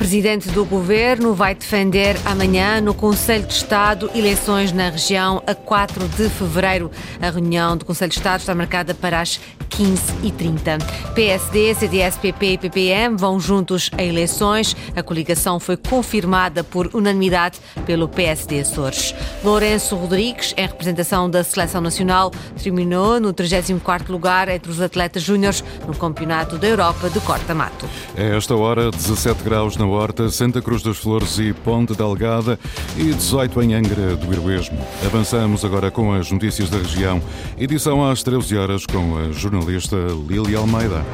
Presidente do Governo vai defender amanhã no Conselho de Estado eleições na região a 4 de fevereiro. A reunião do Conselho de Estado está marcada para as 15h30. PSD, CDS, PP e PPM vão juntos a eleições. A coligação foi confirmada por unanimidade pelo PSD Açores. Lourenço Rodrigues, em representação da Seleção Nacional, terminou no 34º lugar entre os atletas júniores no Campeonato da Europa de corta-mato. É esta hora 17 graus na Horta, Santa Cruz das Flores e Ponte Delgada e 18 em Angra do Heroísmo. Avançamos agora com as notícias da região. Edição às 13 horas com a jornalista Lili Almeida.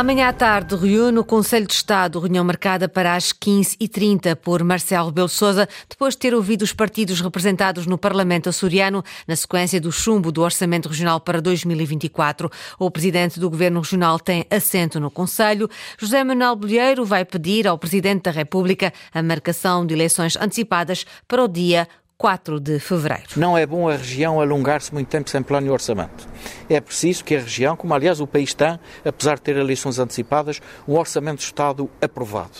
Amanhã à tarde reúne o Conselho de Estado, reunião marcada para as 15h30 por Marcelo Rebelo Sousa, depois de ter ouvido os partidos representados no Parlamento açoriano na sequência do chumbo do Orçamento Regional para 2024. O Presidente do Governo Regional tem assento no Conselho. José Manuel Bolheiro vai pedir ao Presidente da República a marcação de eleições antecipadas para o dia 4 de fevereiro. Não é bom a região alongar-se muito tempo sem plano e orçamento. É preciso que a região, como aliás o país tem, apesar de ter eleições antecipadas, um orçamento de Estado aprovado.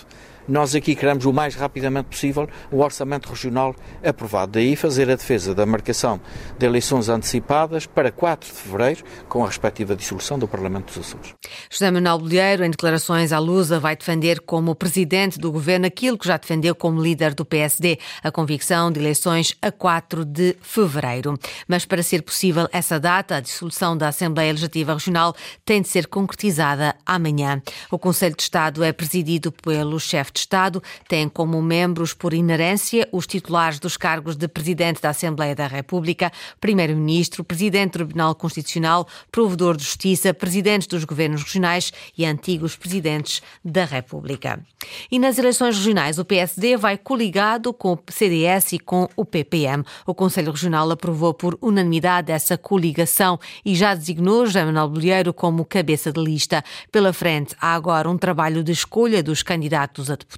Nós aqui queremos o mais rapidamente possível o orçamento regional aprovado. Daí fazer a defesa da marcação de eleições antecipadas para 4 de fevereiro, com a respectiva dissolução do Parlamento dos Açores. José Manuel Bolheiro, em declarações à Lusa, vai defender como presidente do governo aquilo que já defendeu como líder do PSD, a convicção de eleições a 4 de fevereiro. Mas para ser possível essa data, a dissolução da Assembleia Legislativa Regional tem de ser concretizada amanhã. O Conselho de Estado é presidido pelo chefe de Estado têm como membros, por inerência, os titulares dos cargos de Presidente da Assembleia da República, Primeiro-Ministro, Presidente do Tribunal Constitucional, Provedor de Justiça, Presidentes dos Governos Regionais e antigos Presidentes da República. E nas eleições regionais, o PSD vai coligado com o CDS e com o PPM. O Conselho Regional aprovou por unanimidade essa coligação e já designou José Manuel Bolheiro como cabeça de lista. Pela frente, há agora um trabalho de escolha dos candidatos a deputados.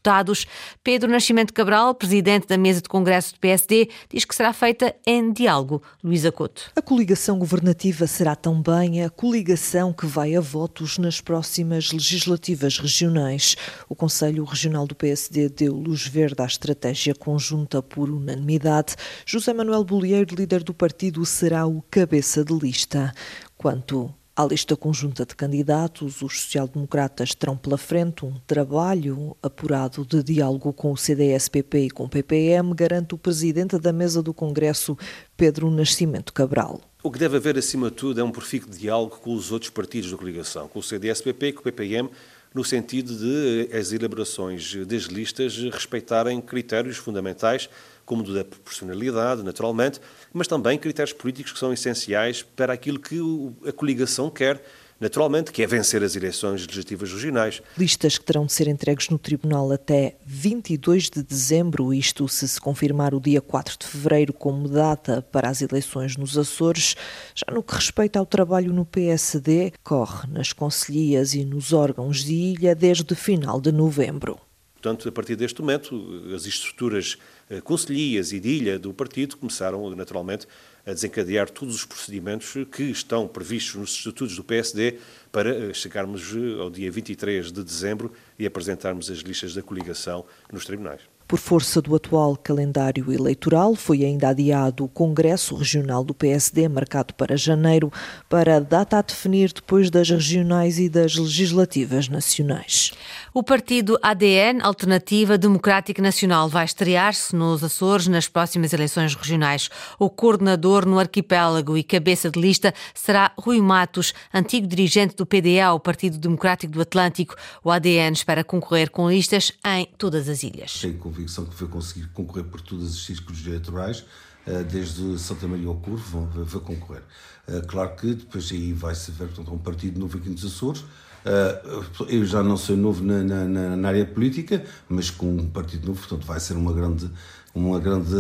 Pedro Nascimento Cabral, presidente da mesa de congresso do PSD, diz que será feita em diálogo. Luísa Couto. A coligação governativa será também a coligação que vai a votos nas próximas legislativas regionais. O Conselho Regional do PSD deu luz verde à estratégia conjunta por unanimidade. José Manuel Bolieiro, líder do partido, será o cabeça de lista. Quanto à lista conjunta de candidatos, os social-democratas terão pela frente um trabalho apurado de diálogo com o CDS-PP e com o PPM, garante o presidente da mesa do Congresso, Pedro Nascimento Cabral. O que deve haver, acima de tudo, é um perfil de diálogo com os outros partidos da coligação, com o CDS-PP e com o PPM, no sentido de as elaborações das listas respeitarem critérios fundamentais como do da proporcionalidade, naturalmente, mas também critérios políticos que são essenciais para aquilo que a coligação quer, naturalmente, que é vencer as eleições legislativas regionais. Listas que terão de ser entregues no Tribunal até 22 de dezembro, isto se se confirmar o dia 4 de fevereiro como data para as eleições nos Açores. Já no que respeita ao trabalho no PSD, corre nas conselhias e nos órgãos de ilha desde final de novembro. Portanto, a partir deste momento, as estruturas conselhias e de ilha do partido começaram, naturalmente, a desencadear todos os procedimentos que estão previstos nos estatutos do PSD para eh, chegarmos eh, ao dia 23 de dezembro e apresentarmos as listas da coligação nos tribunais. Por força do atual calendário eleitoral, foi ainda adiado o Congresso Regional do PSD, marcado para janeiro, para a data a definir depois das regionais e das legislativas nacionais. O partido ADN, Alternativa Democrática Nacional, vai estrear-se nos Açores nas próximas eleições regionais. O coordenador no arquipélago e cabeça de lista será Rui Matos, antigo dirigente do PDA, o Partido Democrático do Atlântico. O ADN espera concorrer com listas em todas as ilhas. Convicção que vai conseguir concorrer por todos os círculos eleitorais, eh, desde Santa Maria ao Curvo, vai concorrer. Eh, claro que depois aí vai-se ver portanto, um partido novo aqui nos Açores, Uh, eu já não sou novo na, na, na, área política, mas com um partido novo, portanto, vai ser uma grande, uma grande,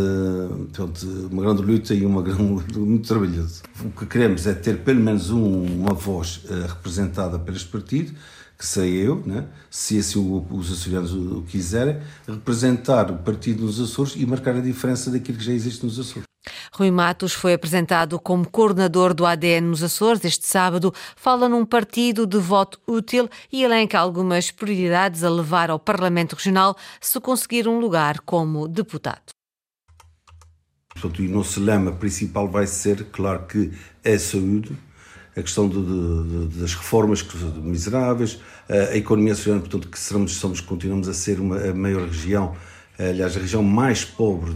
portanto, uma grande luta e uma grande, muito trabalhoso. O que queremos é ter pelo menos um, uma voz representada por este partido, que sei eu, né? se assim os açorianos o quiserem, representar o partido nos Açores e marcar a diferença daquilo que já existe nos Açores. Rui Matos foi apresentado como coordenador do ADN nos Açores este sábado. Fala num partido de voto útil e elenca algumas prioridades a levar ao Parlamento Regional se conseguir um lugar como deputado. Portanto, o nosso lema principal vai ser, claro que é a saúde, a questão de, de, de, das reformas miseráveis, a economia social, portanto, que seremos, somos, continuamos a ser uma, a maior região, aliás, a região mais pobre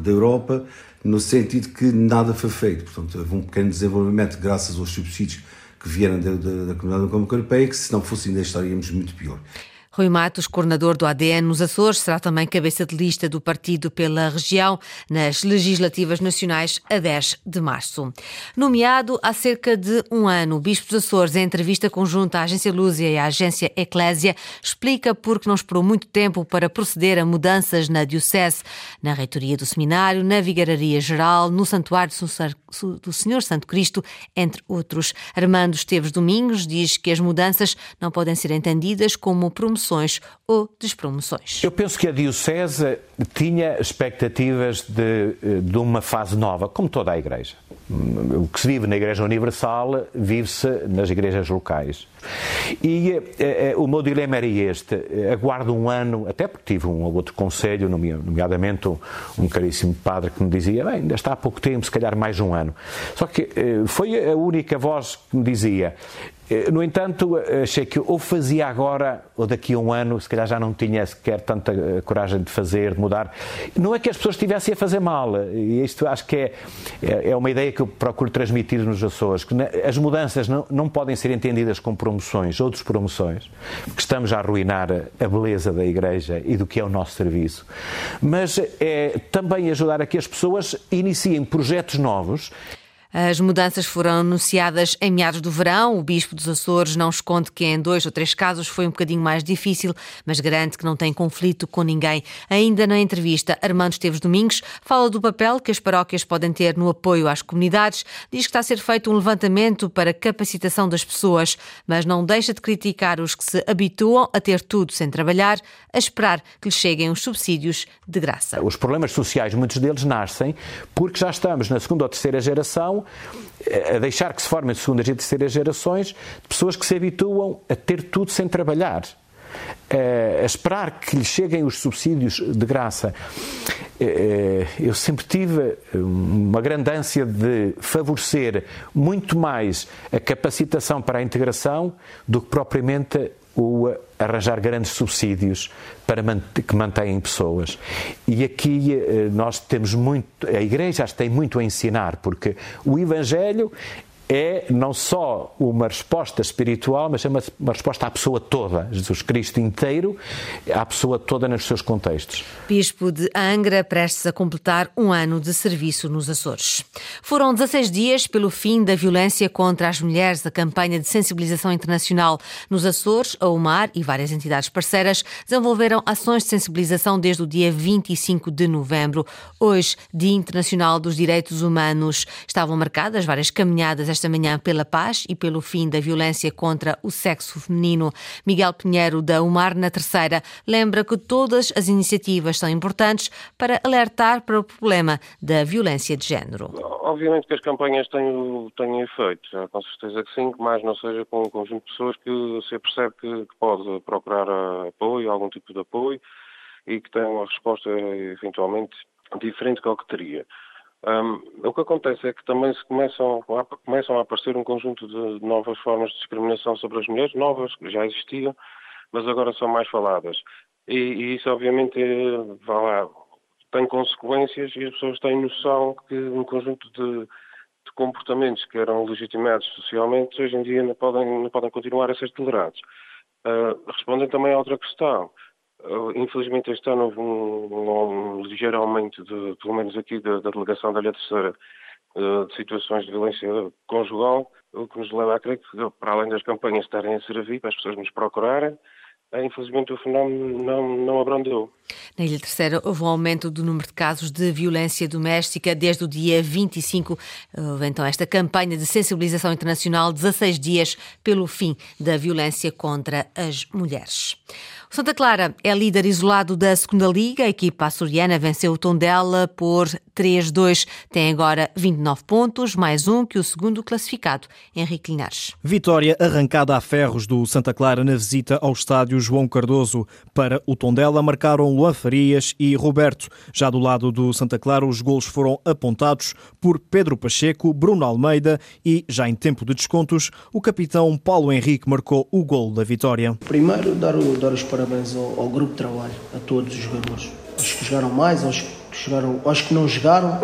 da Europa, no sentido que nada foi feito. Portanto, houve um pequeno desenvolvimento graças aos subsídios que vieram da, da, da Comunidade Económica Europeia, que se não fosse ainda estaríamos muito pior. Rui Matos, coordenador do ADN nos Açores, será também cabeça de lista do partido pela região nas legislativas nacionais a 10 de março. Nomeado há cerca de um ano, o Bispo dos Açores, em entrevista conjunta à Agência Lúzia e à Agência Eclésia, explica por que não esperou muito tempo para proceder a mudanças na Diocese, na reitoria do seminário, na Vigararia Geral, no Santuário do Senhor Santo Cristo, entre outros. Armando Esteves Domingos diz que as mudanças não podem ser entendidas como promoção promoções ou despromoções. Eu penso que a Diocese tinha expectativas de, de uma fase nova, como toda a Igreja. O que se vive na Igreja Universal vive-se nas igrejas locais. E eh, eh o meu dilema era este: aguardo um ano, até porque tive um ou outro conselho, nomeadamente um, um caríssimo padre que me dizia: bem, ainda está há pouco tempo, se calhar mais um ano. Só que eh, foi a única voz que me dizia: eh, no entanto, achei que ou fazia agora ou daqui a um ano, se calhar já não tinha sequer tanta eh, coragem de fazer, de mudar. Não é que as pessoas estivessem a fazer mal, e isto acho que é, é, é uma ideia que eu procuro transmitir nos Açores, que as mudanças não, não podem ser entendidas como promoções ou despromoções, porque estamos a arruinar a beleza da Igreja e do que é o nosso serviço, mas é também ajudar a que as pessoas iniciem projetos novos as mudanças foram anunciadas em meados do verão. O Bispo dos Açores não esconde que em dois ou três casos foi um bocadinho mais difícil, mas garante que não tem conflito com ninguém. Ainda na entrevista, Armando Esteves Domingos fala do papel que as paróquias podem ter no apoio às comunidades, diz que está a ser feito um levantamento para capacitação das pessoas, mas não deixa de criticar os que se habituam a ter tudo sem trabalhar, a esperar que lhes cheguem os subsídios de graça. Os problemas sociais, muitos deles nascem porque já estamos na segunda ou terceira geração a deixar que se formem segundas e terceiras gerações de pessoas que se habituam a ter tudo sem trabalhar. A esperar que lhes cheguem os subsídios de graça. Eu sempre tive uma grande ânsia de favorecer muito mais a capacitação para a integração do que propriamente o arranjar grandes subsídios para que mantêm pessoas. E aqui eh, nós temos muito, a Igreja tem muito a ensinar, porque o Evangelho é não só uma resposta espiritual, mas é uma, uma, resposta à pessoa toda, Jesus Cristo inteiro, à pessoa toda nos seus contextos. Bispo de Angra, prestes a completar um ano de serviço nos Açores. Foram 16 dias pelo fim da violência contra as mulheres. A campanha de sensibilização internacional nos Açores, a UMAR e várias entidades parceiras desenvolveram ações de sensibilização desde o dia 25 de novembro. Hoje, Dia Internacional dos Direitos Humanos. Estavam marcadas várias caminhadas esta manhã pela paz e pelo fim da violência contra o sexo feminino. Miguel Pinheiro, da UMAR na Terceira, lembra que todas as iniciativas são importantes para alertar para o problema da violência de género. Obviamente que as campanhas têm, têm efeito, com certeza que sim, que mais não seja com um conjunto de pessoas que se percebe que, que pode procurar apoio, algum tipo de apoio e que tem uma resposta eventualmente diferente do que teria. Um, o que acontece é que também se começam, começam a aparecer um conjunto de novas formas de discriminação sobre as mulheres, novas, que já existiam, mas agora são mais faladas. E, e isso, obviamente, é, lá, tem consequências e as pessoas têm noção que um conjunto de, de, comportamentos que eram legitimados socialmente, hoje em dia não podem, não podem continuar a ser tolerados. Uh, respondem também a outra questão. Infelizmente este ano houve um, um ligeiro aumento, de, pelo menos aqui, da, da delegação da Ilha Terceira eh, de situações de violência conjugal, o que nos leva a crer que, para além das campanhas estarem a servir, para as pessoas nos procurarem, infelizmente o fenómeno não, não abrandou. Na Ilha Terceira houve um aumento do número de casos de violência doméstica desde o dia 25. Houve então esta campanha de sensibilização internacional, 16 dias pelo fim da violência contra as mulheres. O Santa Clara é líder isolado da segunda Liga. A equipa açoriana venceu o Tondela por 3-2. Tem agora 29 pontos, mais um que o segundo classificado, Henrique Linares. Vitória arrancada a ferros do Santa Clara na visita ao estádio João Cardoso. Para o Tondela marcaram Luan Farias e Roberto. Já do lado do Santa Clara, os golos foram apontados por Pedro Pacheco, Bruno Almeida e, já em tempo de descontos, o capitão Paulo Henrique marcou o gol da vitória. Primeiro, dar, o, dar os parabéns ao, ao grupo de trabalho, a todos os jogadores. Aos que jogaram mais, aos que, jogaram, aos que não jogaram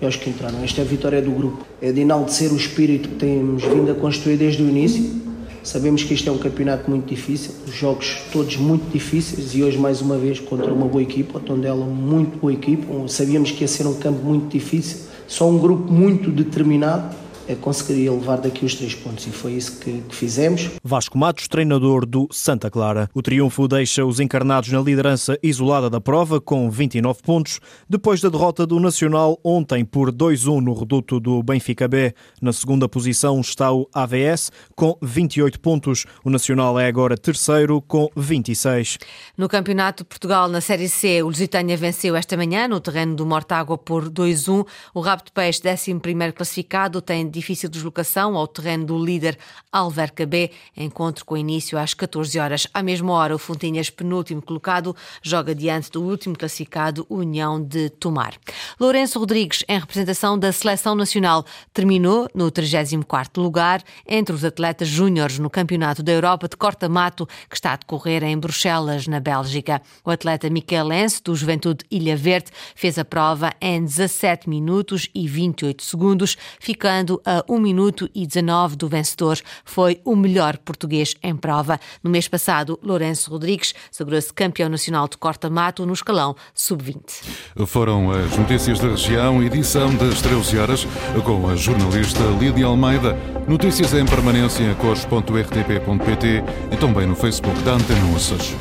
e aos que entraram. Esta é a vitória do grupo. É de enaltecer o espírito que temos vindo a construir desde o início Sabemos que este é um campeonato muito difícil, os jogos todos muito difíceis e hoje mais uma vez contra uma boa equipa, o Tondela muito boa equipa. Sabíamos que ia ser um campo muito difícil, só um grupo muito determinado conseguiria levar daqui os três pontos e foi isso que, que, fizemos. Vasco Matos, treinador do Santa Clara. O triunfo deixa os encarnados na liderança isolada da prova com 29 pontos, depois da derrota do Nacional ontem por 2-1 no reduto do Benfica B. Na segunda posição está o AVS com 28 pontos. O Nacional é agora terceiro com 26. No Campeonato de Portugal, na Série C, o Lusitânia venceu esta manhã no terreno do Mortágua por 2-1. O Rabo de Peixe, 11 classificado, tem difícil deslocação ao terreno do líder Alverca B. Encontro com início às 14 horas. À mesma hora, o Fontinhas, penúltimo colocado, joga diante do último classificado, União de Tomar. Lourenço Rodrigues, em representação da Seleção Nacional, terminou no 34º lugar entre os atletas júniores no Campeonato da Europa de corta-mato, que está a decorrer em Bruxelas, na Bélgica. O atleta Miquelense, do Juventude Ilha Verde, fez a prova em 17 minutos e 28 segundos, ficando a 1 minuto e 19 do vencedor. Foi o melhor português em prova. No mês passado, Lourenço Rodrigues sagrou-se campeão nacional de corta-mato no escalão sub-20. Foram as notícias da região, edição das 13 horas, com a jornalista Lídia Almeida. Notícias em permanência em cores.rtp.pt e também no Facebook da Antena Uças.